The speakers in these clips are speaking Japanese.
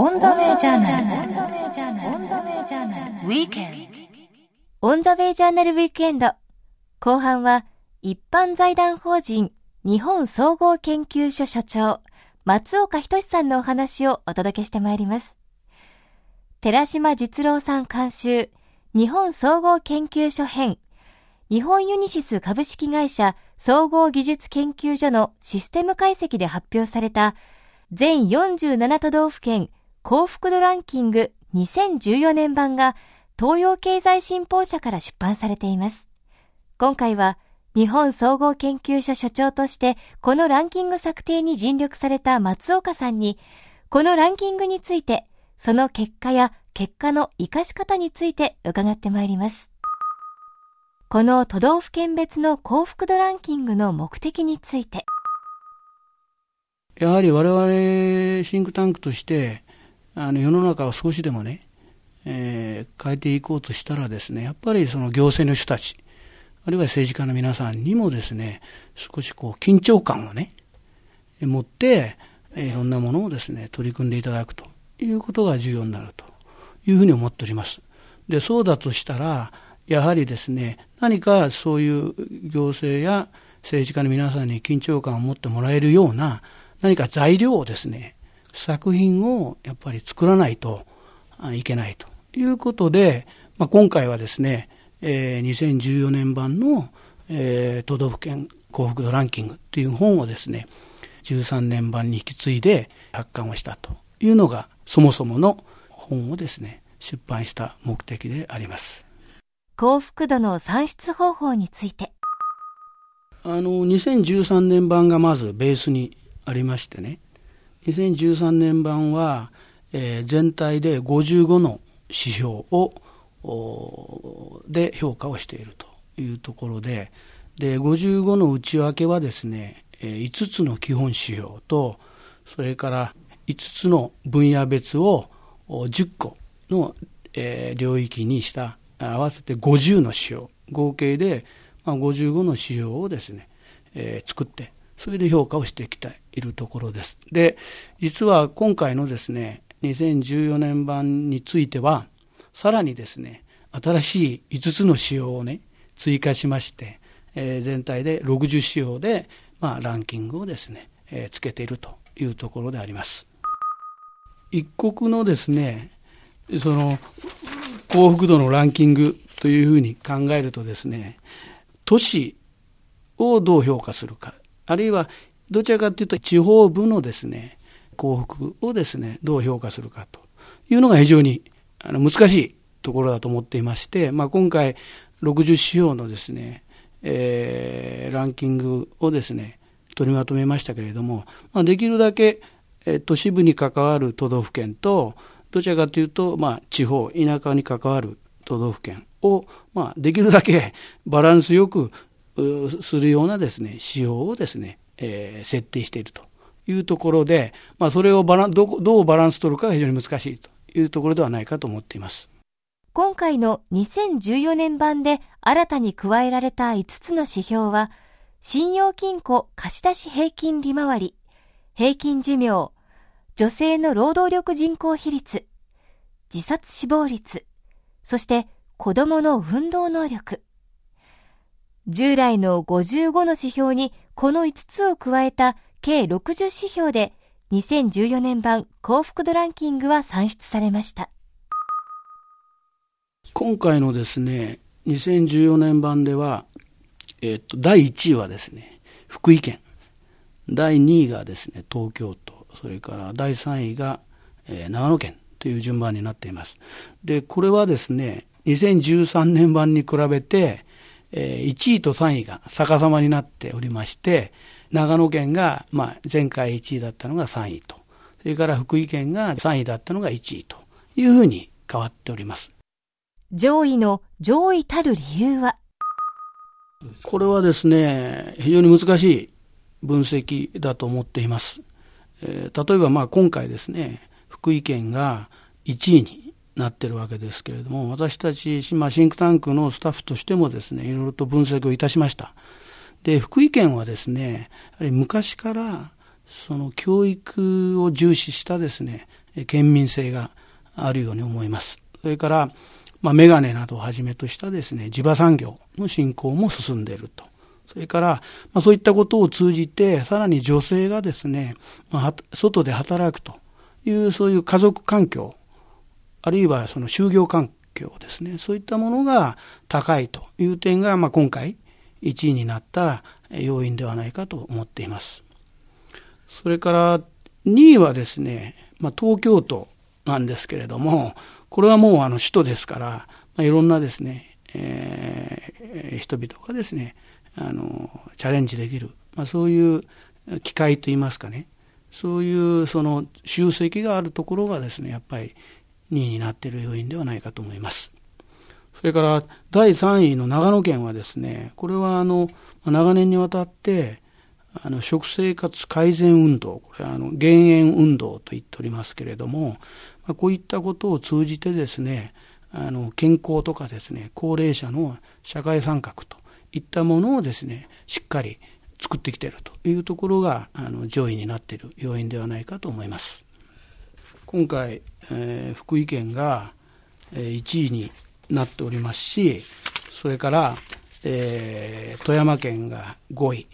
オンザウェイジャーナル。オンザウェイジャーナル。オンザウェイジャーナル。ウィークエンド。オンザウェイジャーナルウィークエンド。後半は、一般財団法人日本総合研究所所長、松岡斉さんのお話をお届けしてまいります。寺島実郎さん監修、日本総合研究所編、日本ユニシス株式会社総合技術研究所のシステム解析で発表された全47都道府県幸福度ランキング2014年版が東洋経済新報社から出版されています。今回は日本総合研究所所長としてこのランキング策定に尽力された松岡さんにこのランキングについてその結果や結果の活かし方について伺ってまいります。この都道府県別の幸福度ランキングの目的について。やはり我々シンクタンクとして、あの世の中を少しでもね、えー、変えていこうとしたらですね、やっぱりその行政の人たち、あるいは政治家の皆さんにもですね、少しこう緊張感をね、持って、いろんなものをですね、取り組んでいただくということが重要になるというふうに思っております。で、そうだとしたら、やはりですね、何かそういう行政や政治家の皆さんに緊張感を持ってもらえるような何か材料をですね、作品をやっぱり作らないといけないということで、まあ、今回はですね、えー、2014年版の、えー、都道府県幸福度ランキングっていう本をですね、13年版に引き継いで発刊をしたというのがそもそもの本をですね、出版した目的であります。幸福度の算出方法について。あの、2013年版がまずベースにありましてね、2013年版は、えー、全体で55の指標を、で評価をしているというところで、で、55の内訳はですね、5つの基本指標と、それから5つの分野別を10個の、えー、領域にした合わせて50の指標、合計で、まあ、55の指標をですね、えー、作って、それで評価をしていきてい。いるところです。で、実は今回のですね、2014年版については、さらにですね、新しい5つの指標をね、追加しまして、えー、全体で60指標で、まあ、ランキングをですね、えー、つけているというところであります。一国のですね、その幸福度のランキングというふうに考えるとですね、都市をどう評価するか、あるいはどちらかというと地方部のですね、幸福をですね、どう評価するかというのが非常にあの難しいところだと思っていまして、まあ、今回60指標のですね、えー、ランキングをですね、取りまとめましたけれども、まあ、できるだけ、え、都市部に関わる都道府県と、どちらかというと、まあ、地方、田舎に関わる都道府県を、まあ、できるだけバランスよくするようなですね、仕様をですね、えー、設定しているというところで、まあ、それをバランどどうバランス取るかが非常に難しいというところではないかと思っています。今回の2014年版で新たに加えられた5つの指標は、信用金庫貸出平均利回り、平均寿命、女性の労働力人口比率、自殺死亡率、そして子供の運動能力。従来の55の指標にこの5つを加えた計60指標で2014年版幸福度ランキングは算出されました。今回のですね、2014年版では、えっと、第1位はですね、福井県。第2位がですね、東京都。それから第3位が、えー、長野県という順番になっています。で、これはですね、2013年版に比べて、えー、1位と3位が逆さまになっておりまして、長野県が、まあ、前回1位だったのが3位と、それから福井県が3位だったのが1位というふうに変わっております。上位の上位たる理由は？これはですね、非常に難しい分析だと思っています。えー、例えばまあ今回ですね、福井県が1位になってるわけですけれども、私たち、まあ、シンクタンクのスタッフとしてもですね、いろいろと分析をいたしました。で、福井県はですね、やはり昔からその教育を重視したですね、県民性があるように思います。それから、まあ、メガネなどをはじめとしたですね、地場産業の振興も進んでいると。それから、まあ、そういったことを通じて、さらに女性がですね、まあ、外で働くという、そういう家族環境、あるいはその就業環境ですね、そういったものが高いという点が、まあ、今回1位になった要因ではないかと思っています。それから2位はですね、まあ、東京都なんですけれども、これはもうあの首都ですから、まあ、いろんなですね、えー、人々がですね、あのチャレンジできる、まあ、そういう機会といいますかね、そういうその集積があるところがですね、やっぱり2位になっている要因ではないかと思います。それから第3位の長野県はですね、これはあの長年にわたってあの食生活改善運動、これはあの減塩運動と言っておりますけれども、まあ、こういったことを通じてですね、あの健康とかですね、高齢者の社会参画といったものをですね、しっかり作ってきているというところがあの上位になっている要因ではないかと思います。今回、えー、福井県が、えー、1位になっておりますし、それから、えー、富山県が5位、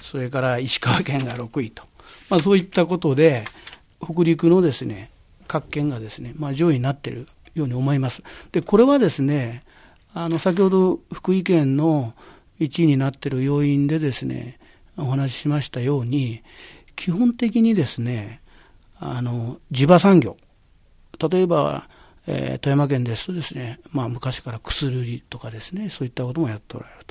それから石川県が6位と、まあ、そういったことで、北陸のですね、各県がですね、まあ、上位になっているように思います。で、これはですね、あの、先ほど福井県の1位になっている要因でですね、お話ししましたように、基本的にですね、あの、地場産業。例えば、えー、富山県ですとですね、まあ昔から薬売りとかですね、そういったこともやっておられる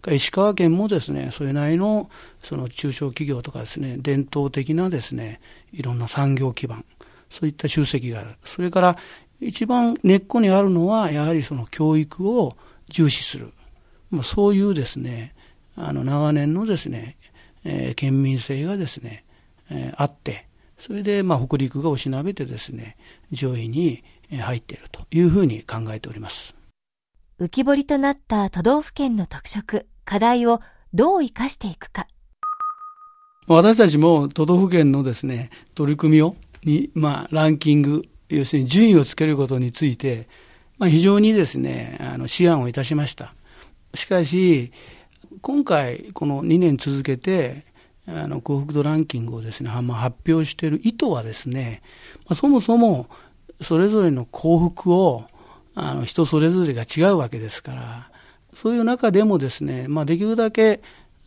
と。石川県もですね、それなりのその中小企業とかですね、伝統的なですね、いろんな産業基盤、そういった集積がある。それから一番根っこにあるのは、やはりその教育を重視する。まあ、そういうですね、あの長年のですね、えー、県民性がですね、えー、あって、それでまあ北陸がおしなべてですね、上位に入っているというふうに考えております。浮き彫りとなった都道府県の特色、課題をどう生かしていくか。私たちも都道府県のですね、取り組みを、に、まあ、ランキング、要するに順位をつけることについて、まあ、非常にですね、あの、思案をいたしました。しかし、今回、この2年続けて、あの幸福度ランキングをですね、まあ、発表している意図はですね、まあ、そもそもそれぞれの幸福をあの人それぞれが違うわけですから、そういう中でもですね、まあ、できるだけ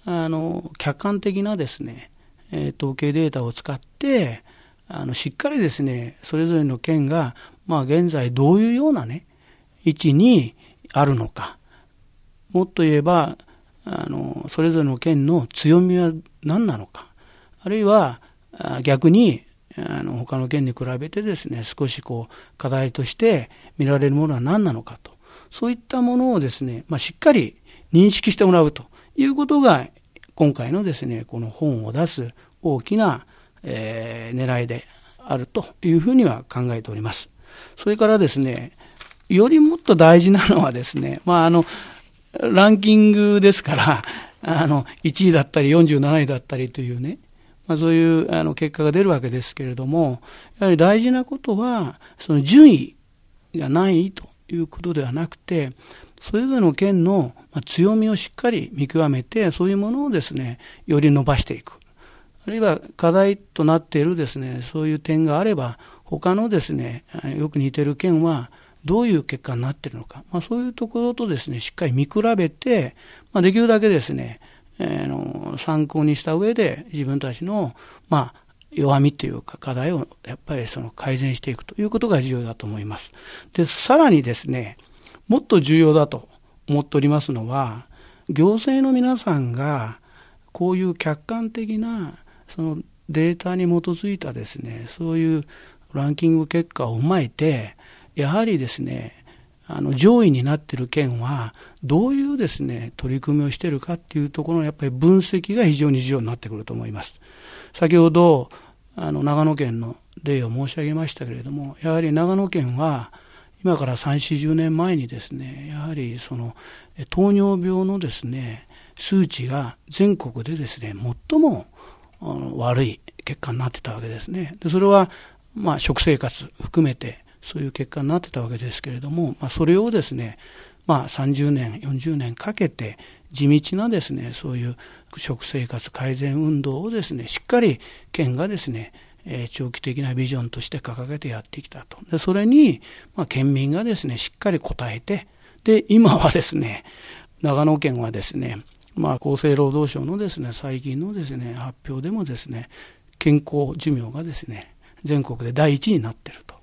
あの客観的なですね、えー、統計データを使って、あのしっかりですね、それぞれの県が、まあ、現在どういうようなね、位置にあるのか、もっと言えば、あのそれぞれの県の強みは何なのか、あるいは逆にあの他の県に比べてですね少しこう課題として見られるものは何なのかとそういったものをですね、まあ、しっかり認識してもらうということが今回のですねこの本を出す大きな、えー、狙いであるというふうには考えております。それからですねよりもっと大事なのはですね、まあ、あのランキングですから あの1位だったり47位だったりというねまあ、そういうあの結果が出るわけですけれども、やはり大事なことは、その順位がないということではなくて、それぞれの県の強みをしっかり見極めて、そういうものをですね、より伸ばしていく。あるいは課題となっているですね、そういう点があれば、他のですね、よく似てる県はどういう結果になっているのか、まあ、そういうところとですね、しっかり見比べて、まあ、できるだけですね、えー、の参考にした上で自分たちの、まあ、弱みというか課題をやっぱりその改善していくということが重要だと思います。で、さらにですね、もっと重要だと思っておりますのは、行政の皆さんがこういう客観的なそのデータに基づいたですね、そういうランキング結果を踏まえて、やはりですね、あの上位になっている県はどういうですね取り組みをしているかっていうところのやっぱり分析が非常に重要になってくると思います。先ほどあの長野県の例を申し上げましたけれどもやはり長野県は今から3、40年前にですねやはりその糖尿病のですね数値が全国でですね最も悪い結果になってたわけですね。でそれはまあ、食生活含めて、そういう結果になってたわけですけれども、まあ、それをですね、まあ、30年、40年かけて、地道なですね、そういう食生活改善運動をですね、しっかり県がですね、え長期的なビジョンとして掲げてやってきたと。で、それに、まあ、県民がですね、しっかり応えて、で、今はですね、長野県はですね、まあ、厚生労働省のですね、最近のですね、発表でもですね、健康寿命がですね、全国で第一になっていると。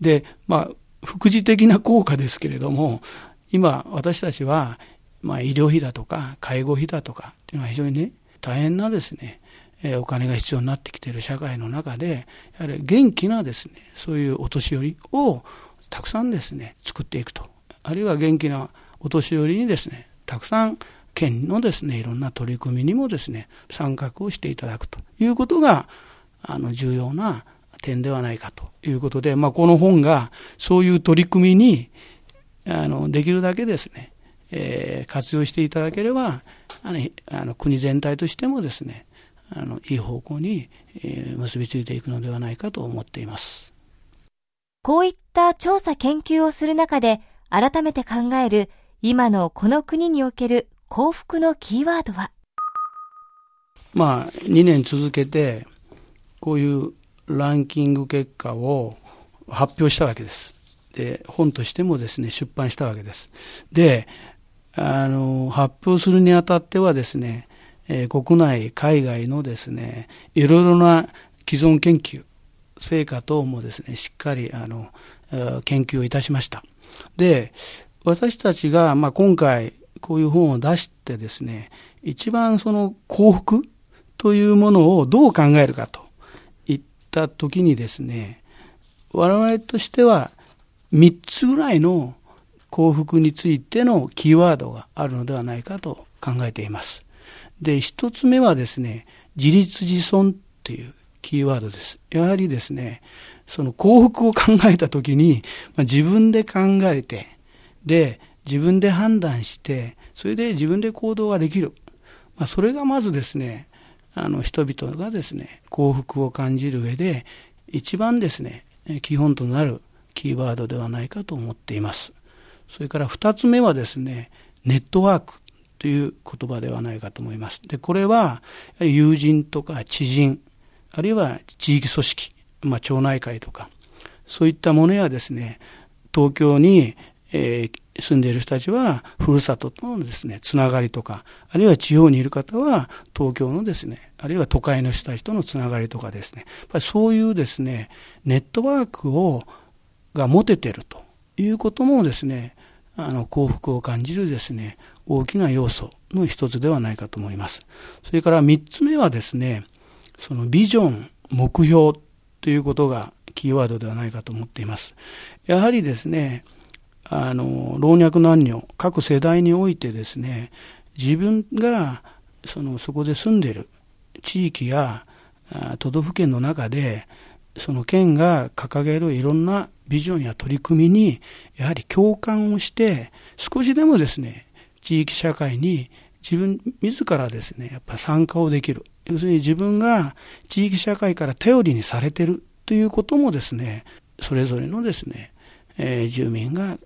で、まあ、副次的な効果ですけれども、今、私たちは、まあ、医療費だとか、介護費だとかっていうのは非常にね、大変なですね、えお金が必要になってきている社会の中で、やはり元気なですね、そういうお年寄りをたくさんですね、作っていくと。あるいは元気なお年寄りにですね、たくさん県のですね、いろんな取り組みにもですね、参画をしていただくということが、あの、重要な点ではないかということで、まあ、この本がそういう取り組みに、あの、できるだけですね、えー、活用していただければ、あの、あの国全体としてもですね、あの、いい方向に、えー、結びついていくのではないかと思っています。こういった調査研究をする中で、改めて考える今のこの国における幸福のキーワードは？まあ、2年続けて、こういうランキング結果を発表したわけです。で、本としてもですね、出版したわけです。で、あの、発表するにあたってはですね、えー、国内、海外のですね、いろいろな既存研究、成果等もですね、しっかり、あの、研究をいたしました。で、私たちが、まあ、今回、こういう本を出してですね、一番その幸福というものをどう考えるかとった時にですね、我々としては3つぐらいの幸福についてのキーワードがあるのではないかと考えています。で、1つ目はですね、自立自尊っていうキーワードです。やはりですね、その幸福を考えたときに、まあ、自分で考えて、で、自分で判断して、それで自分で行動ができる。まあ、それがまずですね、あの人々がですね、幸福を感じる上で、一番ですね、基本となるキーワードではないかと思っています。それから二つ目はですね、ネットワークという言葉ではないかと思います。で、これは友人とか知人、あるいは地域組織、まあ、町内会とか、そういったものやですね、東京に、えー、住んでいる人たちは、ふるさととのですね、つながりとか、あるいは地方にいる方は、東京のですね、あるいは都会の人たちとのつながりとかですね、やっぱりそういうですね、ネットワークを、が持ててるということもですね、あの、幸福を感じるですね、大きな要素の一つではないかと思います。それから三つ目はですね、そのビジョン、目標ということがキーワードではないかと思っています。やはりですね、あの、老若男女、各世代においてですね、自分がそのそこで住んでる地域や都道府県の中で、その県が掲げるいろんなビジョンや取り組みに、やはり共感をして、少しでもですね、地域社会に自分自らですね、やっぱ参加をできる。要するに自分が地域社会から頼りにされてるということもですね、それぞれのですね、えー、住民が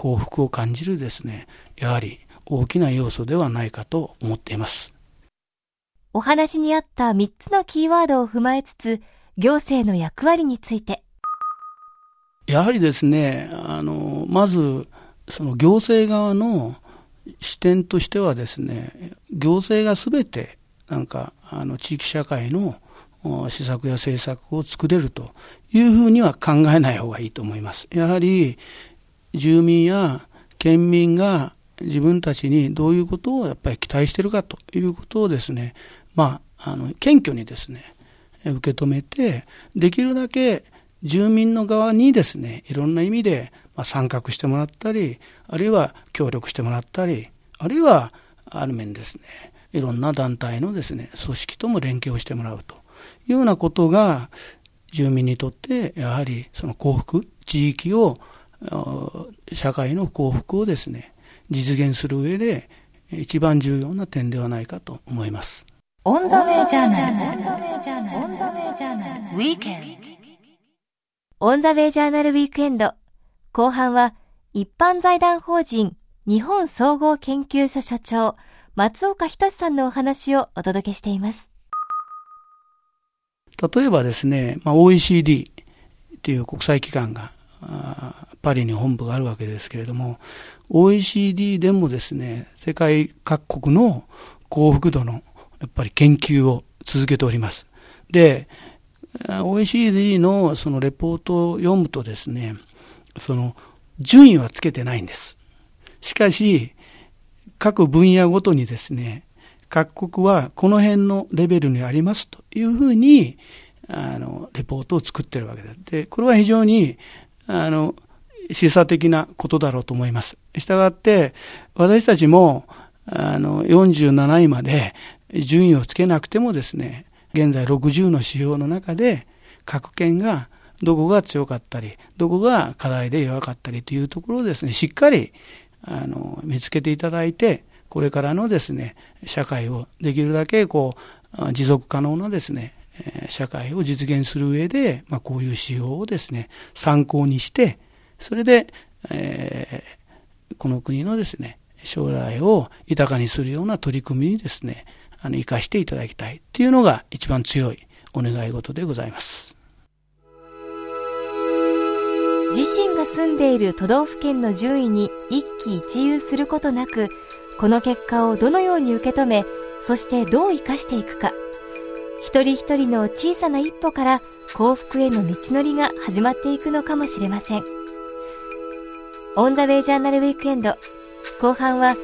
幸福を感じるですね、やはり大きな要素ではないかと思っています。お話にあった3つのキーワードを踏まえつつ、行政の役割について。やはりですね、あの、まず、その行政側の視点としてはですね、行政がすべて、なんか、あの、地域社会の施策や政策を作れるというふうには考えない方がいいと思います。やはり、住民や県民が自分たちにどういうことをやっぱり期待しているかということをですね、まあ、あの、謙虚にですね、受け止めて、できるだけ住民の側にですね、いろんな意味で参画してもらったり、あるいは協力してもらったり、あるいはある面ですね、いろんな団体のですね、組織とも連携をしてもらうというようなことが、住民にとってやはりその幸福、地域を、社会の幸福をですね、実現する上で一番重要な点ではないかと思います。オンザウェイジャーナル。オンザウェイジャーナル。ウィーケンド。オンザウェイジャーナルウィークエンド。後半は一般財団法人日本総合研究所所長松岡斉さんのお話をお届けしています。例えばですね、まあ、OECD という国際機関がパリに本部があるわけですけれども、OECD でもですね、世界各国の幸福度のやっぱり研究を続けております。で、OECD のそのレポートを読むとですね、その順位はつけてないんです。しかし、各分野ごとにですね、各国はこの辺のレベルにありますというふうに、あの、レポートを作ってるわけです。で、これは非常に、あの、示唆的なことだろうと思います。したがって、私たちも、あの、47位まで順位をつけなくてもですね、現在60の指標の中で、各県がどこが強かったり、どこが課題で弱かったりというところをですね、しっかりあの見つけていただいて、これからのですね、社会をできるだけこう、持続可能なですね、社会を実現する上で、まあ、こういう指標をですね、参考にして、それで、えー、この国のですね、将来を豊かにするような取り組みにですね、あの、生かしていただきたいっていうのが一番強いお願い事でございます。自身が住んでいる都道府県の順位に一喜一憂することなく、この結果をどのように受け止め、そしてどう生かしていくか。一人一人の小さな一歩から幸福への道のりが始まっていくのかもしれません。オンザウェイジャーナルウィークエンド。後半は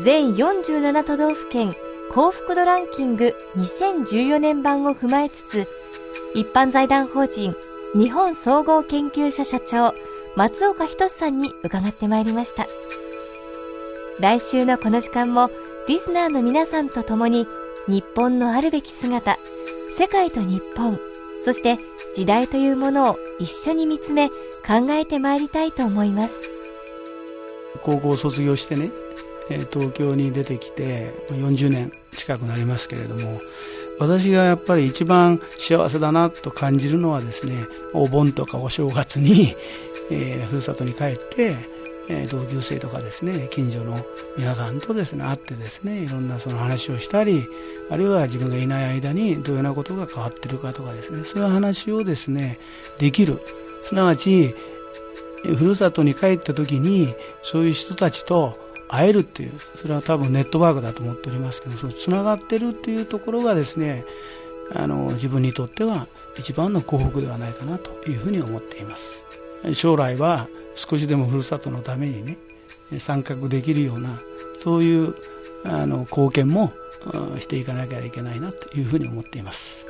全47都道府県幸福度ランキング2014年版を踏まえつつ、一般財団法人日本総合研究所社長松岡仁さんに伺ってまいりました。来週のこの時間もリスナーの皆さんと共に日本のあるべき姿、世界と日本、そして時代というものを一緒に見つめ考えてまいりたいと思います。高校を卒業してね、東京に出てきて40年近くなりますけれども私がやっぱり一番幸せだなと感じるのはですねお盆とかお正月に、えー、ふるさとに帰ってえ同級生とかですね近所の皆さんとですね会ってですねいろんなその話をしたりあるいは自分がいない間にどういうようなことが変わってるかとかですねそういう話をですねできる。すなわちふるさとに帰った時にそういう人たちと会えるっていうそれは多分ネットワークだと思っておりますけどそのつながってるっていうところがですねあの自分にとっては一番の幸福ではないかなというふうに思っています。将来は少しでもふるさとのためにね参画できるようなそういうあの貢献もしていかなきゃいけないなというふうに思っています。